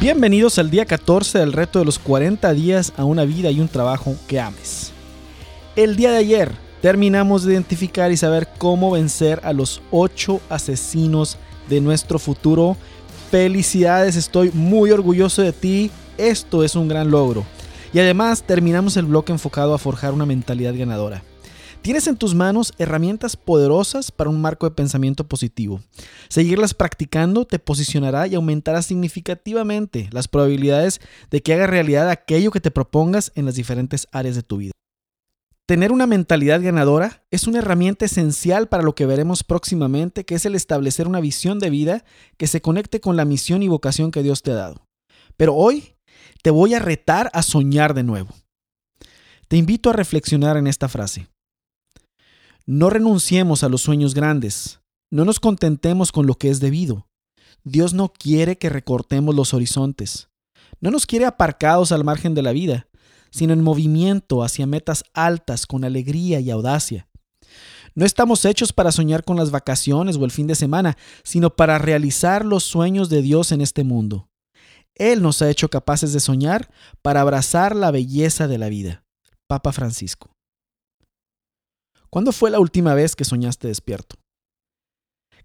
Bienvenidos al día 14 del reto de los 40 días a una vida y un trabajo que ames. El día de ayer terminamos de identificar y saber cómo vencer a los 8 asesinos de nuestro futuro. Felicidades, estoy muy orgulloso de ti. Esto es un gran logro. Y además terminamos el bloque enfocado a forjar una mentalidad ganadora. Tienes en tus manos herramientas poderosas para un marco de pensamiento positivo. Seguirlas practicando te posicionará y aumentará significativamente las probabilidades de que haga realidad aquello que te propongas en las diferentes áreas de tu vida. Tener una mentalidad ganadora es una herramienta esencial para lo que veremos próximamente, que es el establecer una visión de vida que se conecte con la misión y vocación que Dios te ha dado. Pero hoy te voy a retar a soñar de nuevo. Te invito a reflexionar en esta frase. No renunciemos a los sueños grandes. No nos contentemos con lo que es debido. Dios no quiere que recortemos los horizontes. No nos quiere aparcados al margen de la vida, sino en movimiento hacia metas altas con alegría y audacia. No estamos hechos para soñar con las vacaciones o el fin de semana, sino para realizar los sueños de Dios en este mundo. Él nos ha hecho capaces de soñar para abrazar la belleza de la vida. Papa Francisco. ¿Cuándo fue la última vez que soñaste despierto?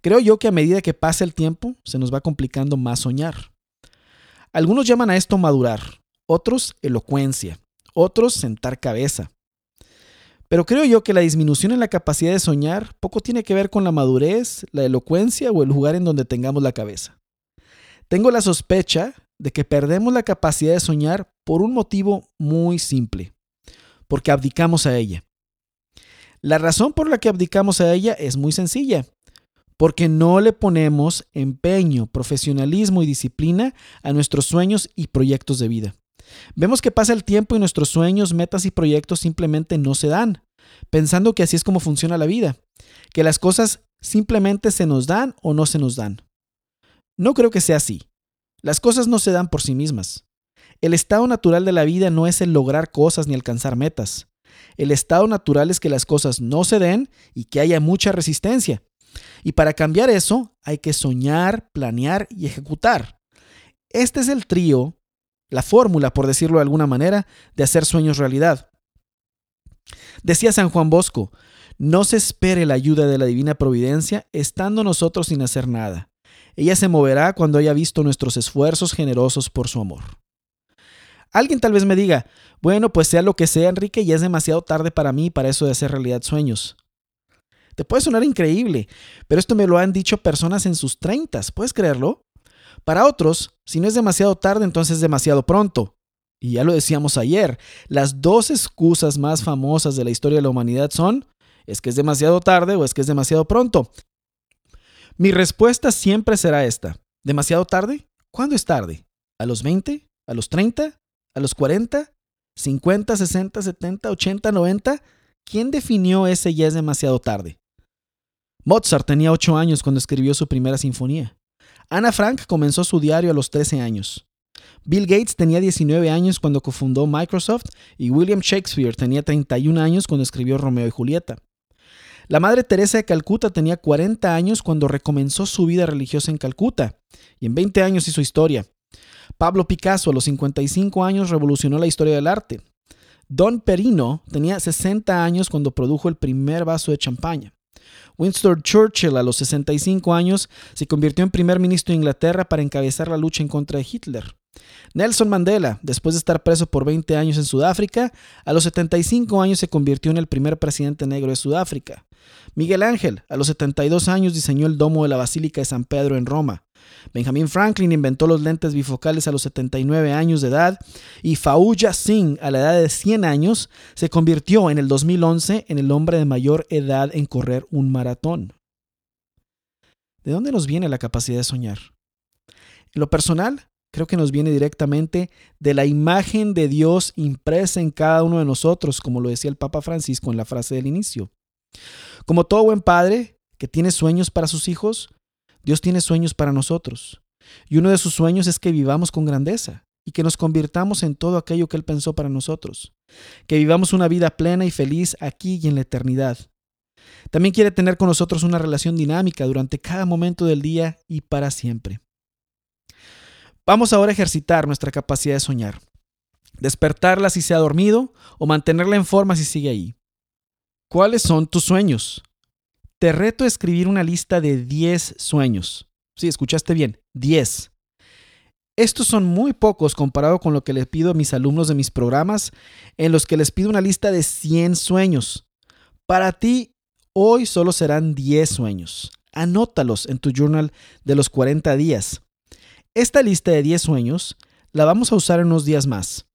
Creo yo que a medida que pasa el tiempo se nos va complicando más soñar. Algunos llaman a esto madurar, otros elocuencia, otros sentar cabeza. Pero creo yo que la disminución en la capacidad de soñar poco tiene que ver con la madurez, la elocuencia o el lugar en donde tengamos la cabeza. Tengo la sospecha de que perdemos la capacidad de soñar por un motivo muy simple, porque abdicamos a ella. La razón por la que abdicamos a ella es muy sencilla, porque no le ponemos empeño, profesionalismo y disciplina a nuestros sueños y proyectos de vida. Vemos que pasa el tiempo y nuestros sueños, metas y proyectos simplemente no se dan, pensando que así es como funciona la vida, que las cosas simplemente se nos dan o no se nos dan. No creo que sea así. Las cosas no se dan por sí mismas. El estado natural de la vida no es el lograr cosas ni alcanzar metas. El estado natural es que las cosas no se den y que haya mucha resistencia. Y para cambiar eso hay que soñar, planear y ejecutar. Este es el trío, la fórmula, por decirlo de alguna manera, de hacer sueños realidad. Decía San Juan Bosco, no se espere la ayuda de la divina providencia estando nosotros sin hacer nada. Ella se moverá cuando haya visto nuestros esfuerzos generosos por su amor. Alguien tal vez me diga, bueno, pues sea lo que sea, Enrique, ya es demasiado tarde para mí para eso de hacer realidad sueños. Te puede sonar increíble, pero esto me lo han dicho personas en sus treintas, ¿puedes creerlo? Para otros, si no es demasiado tarde, entonces es demasiado pronto. Y ya lo decíamos ayer, las dos excusas más famosas de la historia de la humanidad son, es que es demasiado tarde o es que es demasiado pronto. Mi respuesta siempre será esta, ¿demasiado tarde? ¿Cuándo es tarde? ¿A los 20? ¿A los 30? A los 40, 50, 60, 70, 80, 90, ¿quién definió ese ya es demasiado tarde? Mozart tenía 8 años cuando escribió su primera sinfonía. Ana Frank comenzó su diario a los 13 años. Bill Gates tenía 19 años cuando cofundó Microsoft y William Shakespeare tenía 31 años cuando escribió Romeo y Julieta. La Madre Teresa de Calcuta tenía 40 años cuando recomenzó su vida religiosa en Calcuta y en 20 años hizo historia. Pablo Picasso a los 55 años revolucionó la historia del arte. Don Perino tenía 60 años cuando produjo el primer vaso de champaña. Winston Churchill a los 65 años se convirtió en primer ministro de Inglaterra para encabezar la lucha en contra de Hitler. Nelson Mandela, después de estar preso por 20 años en Sudáfrica, a los 75 años se convirtió en el primer presidente negro de Sudáfrica. Miguel Ángel, a los 72 años, diseñó el domo de la Basílica de San Pedro en Roma. Benjamin Franklin inventó los lentes bifocales a los 79 años de edad y Fauja Singh a la edad de 100 años se convirtió en el 2011 en el hombre de mayor edad en correr un maratón. ¿De dónde nos viene la capacidad de soñar? En lo personal, creo que nos viene directamente de la imagen de Dios impresa en cada uno de nosotros, como lo decía el Papa Francisco en la frase del inicio. Como todo buen padre que tiene sueños para sus hijos, Dios tiene sueños para nosotros. Y uno de sus sueños es que vivamos con grandeza y que nos convirtamos en todo aquello que Él pensó para nosotros. Que vivamos una vida plena y feliz aquí y en la eternidad. También quiere tener con nosotros una relación dinámica durante cada momento del día y para siempre. Vamos ahora a ejercitar nuestra capacidad de soñar. Despertarla si se ha dormido o mantenerla en forma si sigue ahí. ¿Cuáles son tus sueños? Te reto a escribir una lista de 10 sueños. Sí, escuchaste bien, 10. Estos son muy pocos comparado con lo que les pido a mis alumnos de mis programas, en los que les pido una lista de 100 sueños. Para ti, hoy solo serán 10 sueños. Anótalos en tu journal de los 40 días. Esta lista de 10 sueños la vamos a usar en unos días más.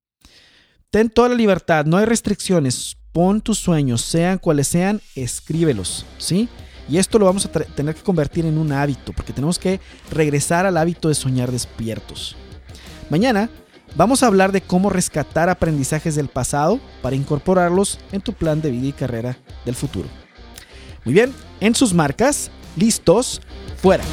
Ten toda la libertad, no hay restricciones. Pon tus sueños, sean cuales sean, escríbelos, ¿sí? Y esto lo vamos a tener que convertir en un hábito, porque tenemos que regresar al hábito de soñar despiertos. Mañana vamos a hablar de cómo rescatar aprendizajes del pasado para incorporarlos en tu plan de vida y carrera del futuro. Muy bien, en sus marcas, listos, fuera.